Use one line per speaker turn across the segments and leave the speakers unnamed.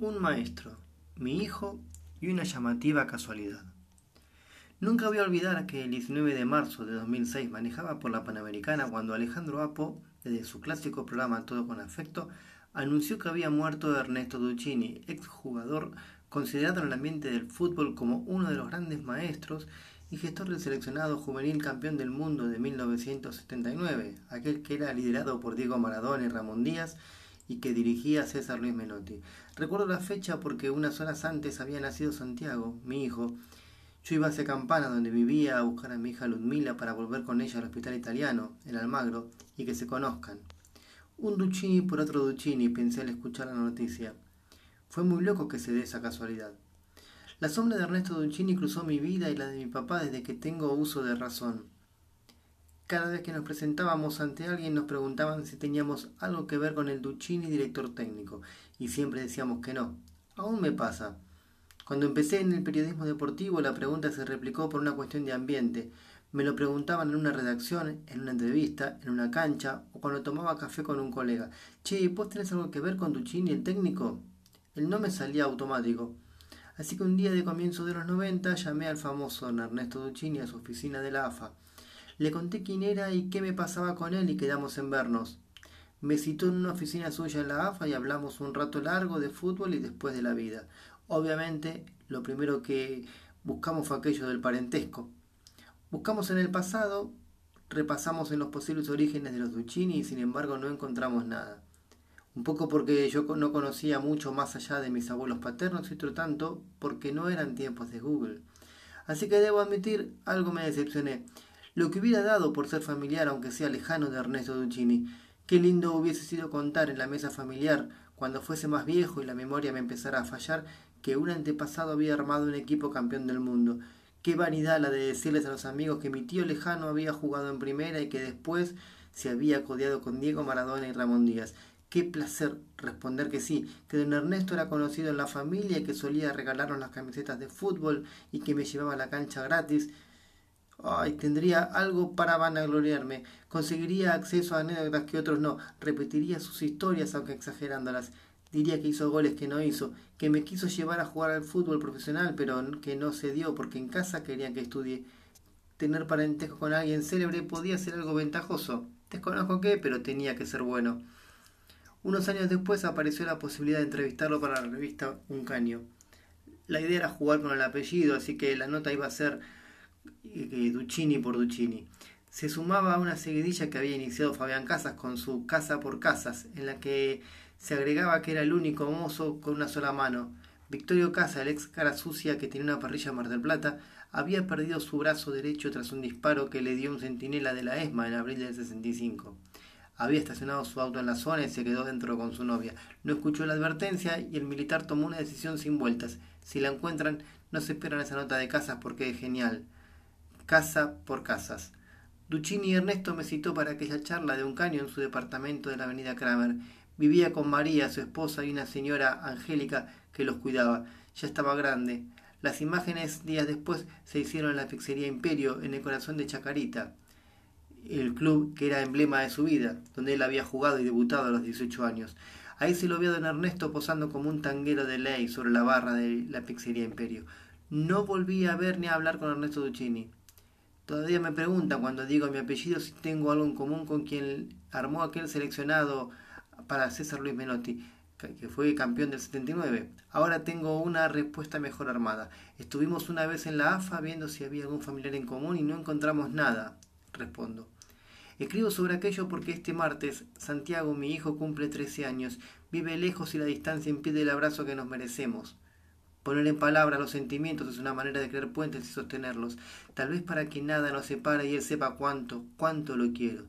un maestro, mi hijo y una llamativa casualidad. Nunca voy a olvidar que el 19 de marzo de 2006 manejaba por la Panamericana cuando Alejandro Apo, desde su clásico programa Todo con Afecto, anunció que había muerto Ernesto Duccini, exjugador considerado en el ambiente del fútbol como uno de los grandes maestros y gestor del seleccionado juvenil campeón del mundo de 1979, aquel que era liderado por Diego Maradona y Ramón Díaz y que dirigía César Luis Menotti. Recuerdo la fecha porque unas horas antes había nacido Santiago, mi hijo. Yo iba hacia Campana, donde vivía, a buscar a mi hija Ludmila para volver con ella al hospital italiano, en Almagro, y que se conozcan. Un Duccini por otro Duccini, pensé al escuchar la noticia. Fue muy loco que se dé esa casualidad. La sombra de Ernesto Duccini cruzó mi vida y la de mi papá desde que tengo uso de razón. Cada vez que nos presentábamos ante alguien nos preguntaban si teníamos algo que ver con el Duccini director técnico, y siempre decíamos que no. Aún me pasa. Cuando empecé en el periodismo deportivo la pregunta se replicó por una cuestión de ambiente. Me lo preguntaban en una redacción, en una entrevista, en una cancha o cuando tomaba café con un colega. Che, ¿vos tenés algo que ver con Duccini el técnico? El no me salía automático. Así que un día de comienzo de los 90 llamé al famoso Ernesto Duccini a su oficina de la AFA le conté quién era y qué me pasaba con él y quedamos en vernos. Me citó en una oficina suya en la AFA y hablamos un rato largo de fútbol y después de la vida. Obviamente, lo primero que buscamos fue aquello del parentesco. Buscamos en el pasado, repasamos en los posibles orígenes de los Duccini y sin embargo no encontramos nada. Un poco porque yo no conocía mucho más allá de mis abuelos paternos y otro tanto porque no eran tiempos de Google. Así que debo admitir, algo me decepcioné lo que hubiera dado por ser familiar, aunque sea lejano de Ernesto Duccini. Qué lindo hubiese sido contar en la mesa familiar, cuando fuese más viejo y la memoria me empezara a fallar, que un antepasado había armado un equipo campeón del mundo. Qué vanidad la de decirles a los amigos que mi tío lejano había jugado en primera y que después se había codeado con Diego Maradona y Ramón Díaz. Qué placer responder que sí, que don Ernesto era conocido en la familia y que solía regalarnos las camisetas de fútbol y que me llevaba a la cancha gratis. Ay, tendría algo para vanagloriarme. Conseguiría acceso a anécdotas que otros no. Repetiría sus historias, aunque exagerándolas. Diría que hizo goles que no hizo, que me quiso llevar a jugar al fútbol profesional, pero que no se dio porque en casa querían que estudie. Tener parentesco con alguien célebre podía ser algo ventajoso. Desconozco qué, pero tenía que ser bueno. Unos años después apareció la posibilidad de entrevistarlo para la revista Un Caño. La idea era jugar con el apellido, así que la nota iba a ser Duccini por Duccini. Se sumaba a una seguidilla que había iniciado Fabián Casas con su Casa por Casas, en la que se agregaba que era el único mozo con una sola mano. Victorio Casa, el ex cara sucia que tenía una parrilla en Mar del Plata, había perdido su brazo derecho tras un disparo que le dio un centinela de la ESMA en abril del 65. Había estacionado su auto en la zona y se quedó dentro con su novia. No escuchó la advertencia y el militar tomó una decisión sin vueltas. Si la encuentran, no se esperan esa nota de Casas porque es genial casa por casas. Duccini Ernesto me citó para aquella charla de un caño en su departamento de la avenida Kramer. Vivía con María, su esposa, y una señora Angélica que los cuidaba. Ya estaba grande. Las imágenes días después se hicieron en la pizzería Imperio, en el corazón de Chacarita, el club que era emblema de su vida, donde él había jugado y debutado a los 18 años. Ahí se lo vio a don Ernesto posando como un tanguero de ley sobre la barra de la pizzería Imperio. No volví a ver ni a hablar con Ernesto Duccini. Todavía me preguntan cuando digo mi apellido si tengo algo en común con quien armó aquel seleccionado para César Luis Menotti, que fue campeón del 79. Ahora tengo una respuesta mejor armada. Estuvimos una vez en la AFA viendo si había algún familiar en común y no encontramos nada, respondo. Escribo sobre aquello porque este martes Santiago, mi hijo, cumple 13 años, vive lejos y la distancia impide el abrazo que nos merecemos. Poner en palabras los sentimientos es una manera de crear puentes y sostenerlos, tal vez para que nada nos separe y él sepa cuánto, cuánto lo quiero.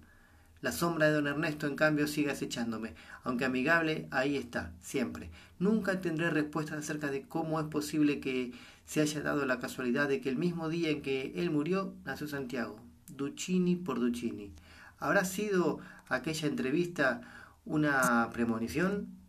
La sombra de don Ernesto, en cambio, sigue acechándome, aunque amigable, ahí está, siempre. Nunca tendré respuestas acerca de cómo es posible que se haya dado la casualidad de que el mismo día en que él murió, nació Santiago, Duccini por Duccini. ¿Habrá sido aquella entrevista una premonición?